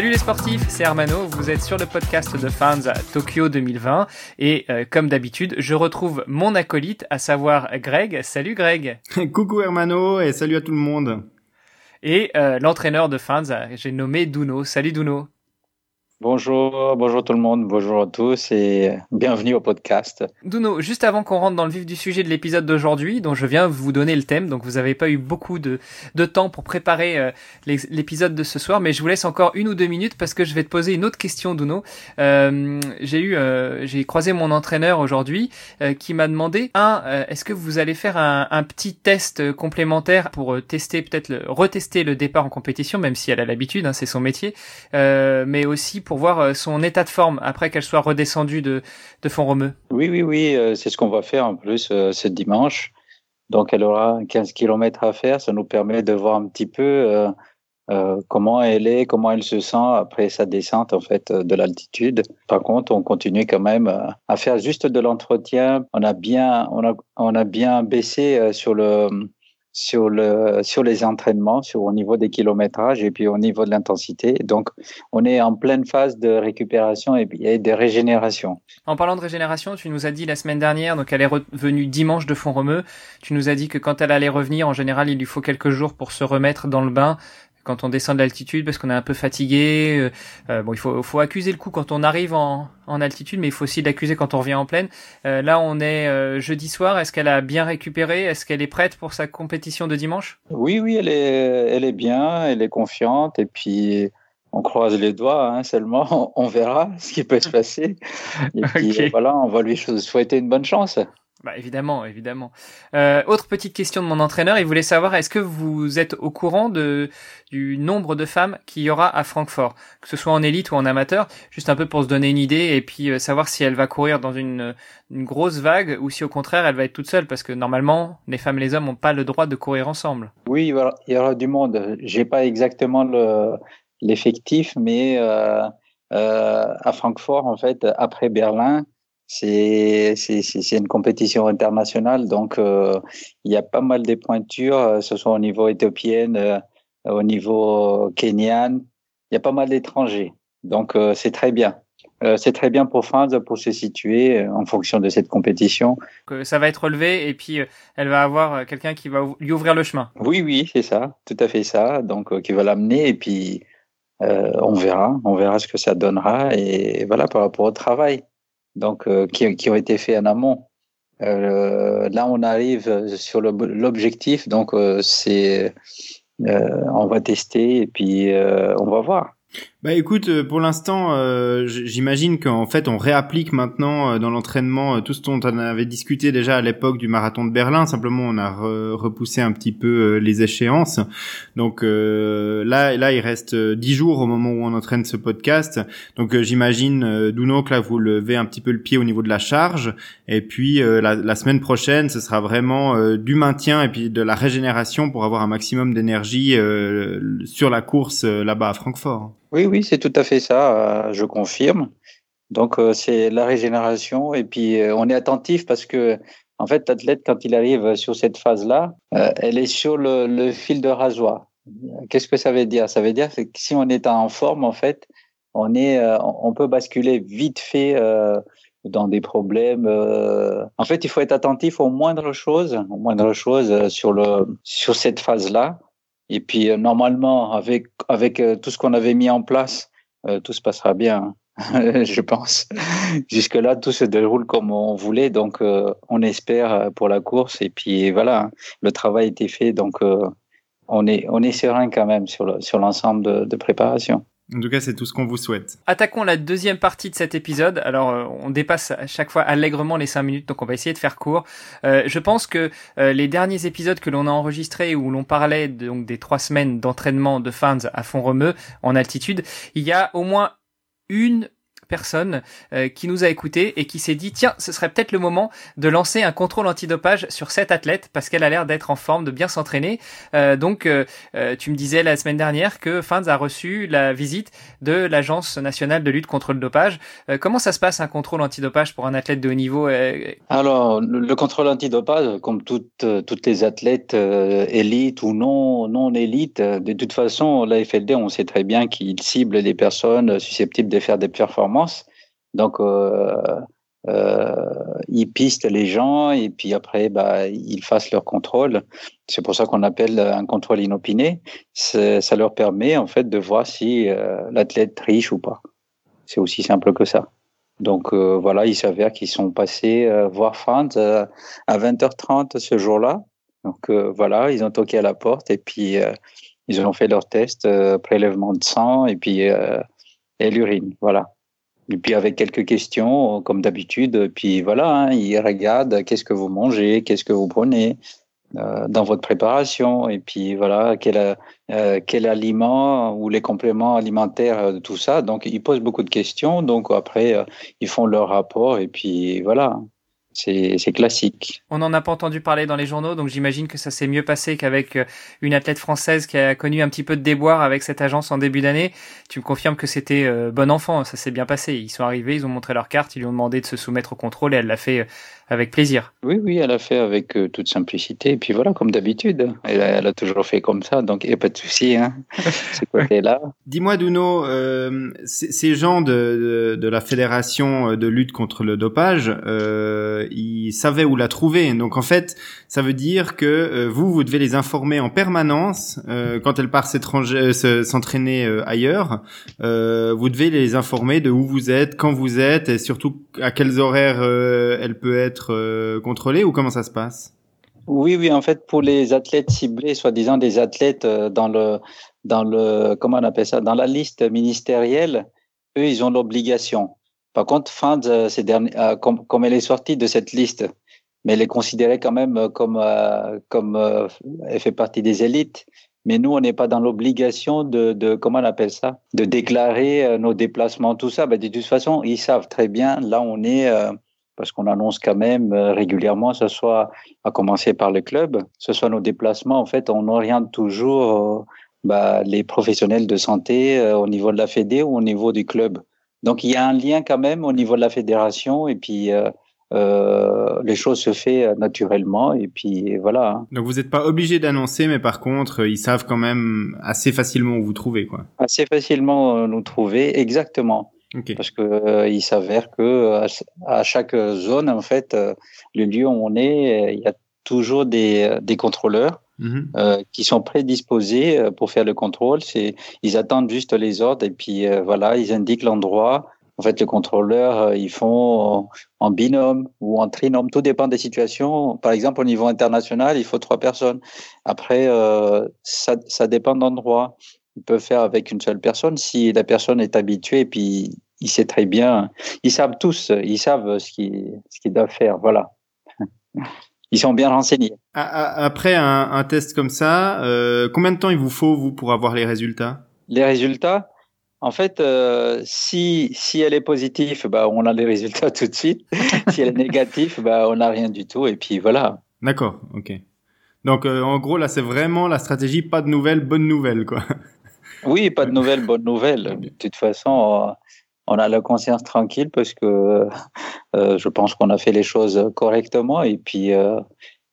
Salut les sportifs, c'est Armano, vous êtes sur le podcast de Fans à Tokyo 2020 et euh, comme d'habitude, je retrouve mon acolyte, à savoir Greg. Salut Greg. Coucou Hermano et salut à tout le monde. Et euh, l'entraîneur de Fans, j'ai nommé Duno. Salut Duno. Bonjour, bonjour tout le monde, bonjour à tous et bienvenue au podcast. Duno, juste avant qu'on rentre dans le vif du sujet de l'épisode d'aujourd'hui, dont je viens vous donner le thème, donc vous n'avez pas eu beaucoup de, de temps pour préparer euh, l'épisode de ce soir, mais je vous laisse encore une ou deux minutes parce que je vais te poser une autre question, Duno. Euh, j'ai eu, euh, j'ai croisé mon entraîneur aujourd'hui qui m'a demandé, un, est-ce que vous allez faire un, un petit test complémentaire pour tester peut-être le, retester le départ en compétition, même si elle a l'habitude, hein, c'est son métier, mais aussi pour voir euh, son état de forme après qu'elle soit redescendue de, de Font-Romeu Oui, oui, oui, euh, c'est ce qu'on va faire en plus euh, ce dimanche. Donc elle aura 15 km à faire, ça nous permet de voir un petit peu comment elle est, comment elle se sent après sa descente en fait de l'altitude. Par contre, on continue quand même à faire juste de l'entretien. On a bien, on a, on a bien baissé sur le sur le sur les entraînements, sur au niveau des kilométrages et puis au niveau de l'intensité. Donc, on est en pleine phase de récupération et, de régénération. En parlant de régénération, tu nous as dit la semaine dernière, donc elle est revenue dimanche de Font-Romeu. Tu nous as dit que quand elle allait revenir, en général, il lui faut quelques jours pour se remettre dans le bain quand on descend de l'altitude parce qu'on est un peu fatigué. Euh, euh, bon, il faut, faut accuser le coup quand on arrive en, en altitude, mais il faut aussi l'accuser quand on revient en plaine. Euh, là, on est euh, jeudi soir. Est-ce qu'elle a bien récupéré? Est-ce qu'elle est prête pour sa compétition de dimanche? Oui, oui, elle est, elle est bien, elle est confiante, et puis on croise les doigts. Hein, seulement, on verra ce qui peut se passer. Et puis voilà, on va lui souhaiter une bonne chance. Bah évidemment, évidemment. Euh, autre petite question de mon entraîneur, il voulait savoir est-ce que vous êtes au courant de du nombre de femmes qu'il y aura à Francfort, que ce soit en élite ou en amateur, juste un peu pour se donner une idée et puis euh, savoir si elle va courir dans une, une grosse vague ou si au contraire elle va être toute seule parce que normalement les femmes et les hommes n'ont pas le droit de courir ensemble. Oui, il y aura, du monde. J'ai pas exactement le l'effectif, mais euh, euh, à Francfort en fait après Berlin c'est c'est une compétition internationale, donc euh, il y a pas mal de pointures, euh, ce soit au niveau éthiopien, euh, au niveau kenyan, il y a pas mal d'étrangers, donc c'est très bien. c'est très bien pour France pour se situer en fonction de cette compétition. ça va être relevé et puis elle va avoir quelqu'un qui va lui ouvrir le chemin. Oui, oui, c'est ça, tout à fait ça. Donc qui va l'amener et puis on verra, on verra ce que ça donnera et voilà par rapport au travail donc euh, qui, ont été faits en amont. Euh, là, on arrive sur l'objectif, donc euh, c'est on va tester et puis on va voir. Bah écoute, euh, pour l'instant, euh, j'imagine qu'en fait on réapplique maintenant euh, dans l'entraînement tout ce dont on avait discuté déjà à l'époque du marathon de Berlin. Simplement, on a repoussé un petit peu les échéances. Donc là, là, il reste dix jours au moment où on entraîne ce podcast. Donc j'imagine, Duno, que là vous levez un petit peu le pied au niveau de la charge. Et puis la, la, semaine prochaine, ce sera vraiment du maintien et puis de la régénération pour avoir un maximum d'énergie sur la course là-bas à Francfort. Oui, oui, c'est tout à fait ça, euh, je confirme. Donc, euh, c'est la régénération et puis euh, on est attentif parce que, en fait, l'athlète, quand il arrive sur cette phase-là, elle est sur le, fil de rasoir. Qu'est-ce que ça veut dire? Ça veut dire que si on est en forme, en fait, on est, on peut basculer vite fait dans des problèmes. En fait, il faut être attentif aux moindres choses, aux moindres choses sur le sur cette phase-là et puis, euh, normalement, avec, avec euh, tout ce qu'on avait mis en place, euh, tout se passera bien, je pense. Jusque-là, tout se déroule comme on voulait. Donc, on espère pour la course. Et puis, voilà, hein, le travail a été fait. Donc, on, est, on est serein quand même sur l'ensemble sur de, de préparation. En tout cas, c'est tout ce qu'on vous souhaite. Attaquons la deuxième partie de cet épisode. Alors, euh, on dépasse à chaque fois allègrement les cinq minutes, donc on va essayer de faire court. Euh, je pense que euh, les derniers épisodes que l'on a enregistrés où l'on parlait donc des trois semaines d'entraînement de fans à fond remeux en altitude, il y a au moins une personne qui nous a écoutés et qui s'est dit tiens, ce serait peut-être le moment de lancer un contrôle antidopage sur cette athlète parce qu'elle a l'air d'être en forme, de bien s'entraîner. donc, tu me disais la semaine dernière que Fans a reçu la visite de l'Agence nationale de lutte contre le dopage. comment ça se passe un contrôle antidopage pour un athlète de haut niveau Alors, le, contrôle antidopage, comme toutes toutes les athlètes élites ou non non élites, de toute façon, la FLD, on sait très bien qu'il cible des personnes susceptibles de faire des performances. Donc, euh, euh, ils pistent les gens et puis après, bah, ils fassent leur contrôle. C'est pour ça qu'on appelle un contrôle inopiné. Ça leur permet en fait de voir si euh, l'athlète triche ou pas. C'est aussi simple que ça. Donc voilà, il s'avère qu'ils sont passés voir Franz à 20h30 ce jour-là. Donc voilà, ils ont toqué à la porte et puis ils ont fait leur test, prélèvement de sang et puis et l'urine. Voilà. Et puis avec quelques questions, comme d'habitude. Puis voilà, hein, ils regardent qu'est-ce que vous mangez, qu'est-ce que vous prenez euh, dans votre préparation. Et puis voilà, quel, euh, quel aliment ou les compléments alimentaires tout ça. Donc ils posent beaucoup de questions. Donc après, euh, ils font leur rapport. Et puis voilà c'est classique. On n'en a pas entendu parler dans les journaux, donc j'imagine que ça s'est mieux passé qu'avec euh, une athlète française qui a connu un petit peu de déboire avec cette agence en début d'année. Tu me confirmes que c'était euh, bon enfant, ça s'est bien passé. Ils sont arrivés, ils ont montré leur carte, ils lui ont demandé de se soumettre au contrôle et elle l'a fait euh, avec plaisir. Oui, oui, elle a fait avec toute simplicité. Et puis voilà, comme d'habitude, elle, elle, a toujours fait comme ça, donc il n'y a pas de souci. Hein, là Dis-moi, Duno, euh, ces gens de, de, de, la fédération de lutte contre le dopage, euh, ils savaient où la trouver. Donc en fait, ça veut dire que euh, vous, vous devez les informer en permanence euh, quand elles partent s'entraîner euh, ailleurs. vous devez les informer de où vous êtes, quand vous êtes, et surtout à quels horaires elle peut être contrôlée ou comment ça se passe? Oui, oui, en fait, pour les athlètes ciblés, soi-disant des athlètes dans le, dans le, comment on appelle ça, dans la liste ministérielle, eux, ils ont l'obligation par contre, Fans, euh, euh, comme, elle est sortie de cette liste, mais elle est considérée quand même euh, comme, comme elle fait partie des élites. Mais nous, on n'est pas dans l'obligation de, de, comment on appelle ça, de déclarer nos déplacements, tout ça. Ben, de toute façon, ils savent très bien là on est, parce qu'on annonce quand même régulièrement, ce soit à commencer par le club, ce soit nos déplacements. En fait, on oriente toujours bah, les professionnels de santé au niveau de la Fédé ou au niveau du club. Donc il y a un lien quand même au niveau de la fédération et puis euh, euh, les choses se font naturellement et puis voilà. Hein. Donc vous n'êtes pas obligé d'annoncer, mais par contre ils savent quand même assez facilement où vous trouvez quoi. Assez facilement euh, nous trouver, exactement. Parce que euh, il s'avère que à, chaque zone en fait, le lieu où on est, il y a toujours des, des contrôleurs Mhm. Euh, qui sont prédisposés euh, pour faire le contrôle. C'est, ils attendent juste les ordres et puis euh, voilà, ils indiquent l'endroit. En fait, les contrôleurs, ils font en, binôme ou en trinôme. Tout dépend des situations. Par exemple, au niveau international, il faut trois personnes. Après, ça, ça dépend d'endroit. Ils peuvent faire avec une seule personne si la personne est habituée et puis il sait très bien. Ils savent tous, ils savent ce qu'ils ce qu'ils doivent faire. Voilà. ils sont bien renseignés. Après un, un test comme ça, euh, combien de temps il vous faut vous pour avoir les résultats? Les résultats, en fait, euh, si si elle est positive, bah on a les résultats tout de suite. si elle est négative, bah on n'a rien du tout. Et puis voilà. D'accord, ok. Donc euh, en gros là, c'est vraiment la stratégie pas de nouvelles, bonnes nouvelles quoi. oui, pas de nouvelles, bonnes nouvelles. De toute façon on a la conscience tranquille parce que euh, je pense qu'on a fait les choses correctement et puis euh,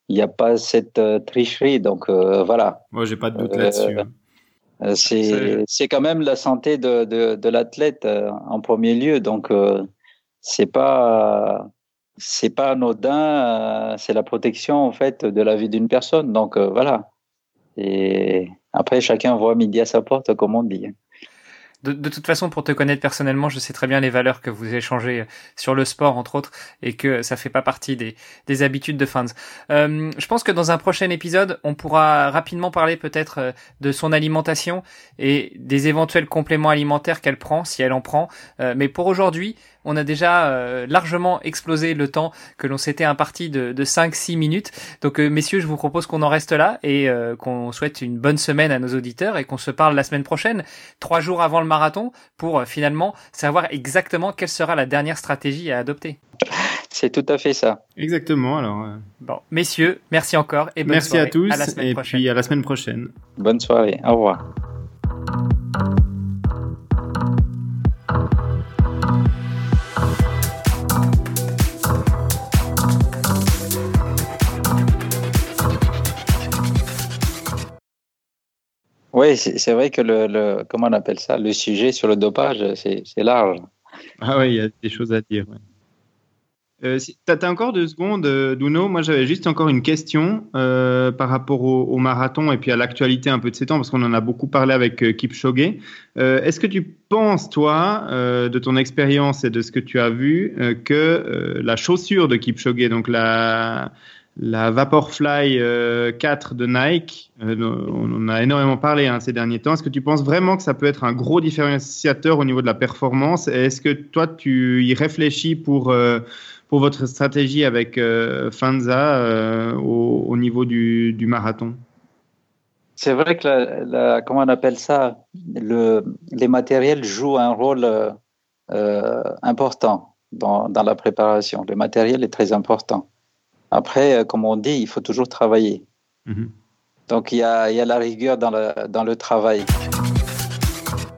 il n'y a pas cette euh, tricherie. Donc voilà. Moi, j'ai pas de doute là-dessus. Hein. C'est c'est quand même la santé de de, de l'athlète en premier lieu. Donc c'est pas c'est pas anodin. c'est la protection en fait de la vie d'une personne. Donc voilà. Et après chacun voit midi à sa porte, comme on dit de, toute façon, pour te connaître personnellement, je sais très bien les valeurs que vous échangez sur le sport, entre autres, et que ça fait pas partie des, des habitudes de fans. Euh, je pense que dans un prochain épisode, on pourra rapidement parler peut-être euh, de son alimentation et des éventuels compléments alimentaires qu'elle prend, si elle en prend. Euh, mais pour aujourd'hui, On a déjà euh, largement explosé le temps que l'on s'était imparti de, de 5-6 minutes. Donc euh, messieurs, je vous propose qu'on en reste là et euh, qu'on souhaite une bonne semaine à nos auditeurs et qu'on se parle la semaine prochaine, trois jours avant le marathon, pour finalement savoir exactement quelle sera la dernière stratégie à adopter. C'est tout à fait ça. Exactement. Alors. Bon, messieurs, merci encore et bonne merci soirée. à tous à la semaine et prochaine. puis à la semaine prochaine. Bonne soirée. Au revoir. Oui, c'est vrai que le, le, comment on appelle ça, le sujet sur le dopage, c'est large. Ah oui, il y a des choses à dire. Ouais. Euh, tu as, encore deux secondes, euh, Duno. Moi, j'avais juste encore une question euh, par rapport au, marathon et puis à l'actualité un peu de ces temps, parce qu'on en a beaucoup parlé avec euh, Kipchoge. Est-ce que tu penses, toi, de ton expérience et de ce que tu as vu, que la chaussure de Kipchoge, donc la, la Vaporfly 4 de Nike, on en a énormément parlé hein, ces derniers temps. Est-ce que tu penses vraiment que ça peut être un gros différenciateur au niveau de la performance? Est-ce que toi, tu y réfléchis pour pour votre stratégie avec euh, Fanza euh, au, au, niveau du, du marathon? C'est vrai que comment on appelle ça? Le, Les matériels jouent un rôle euh, important dans, dans, la préparation. Le matériel est très important. Après, comme on dit, il faut toujours travailler. -hmm. Donc il y a, il y a la rigueur dans le, dans le travail.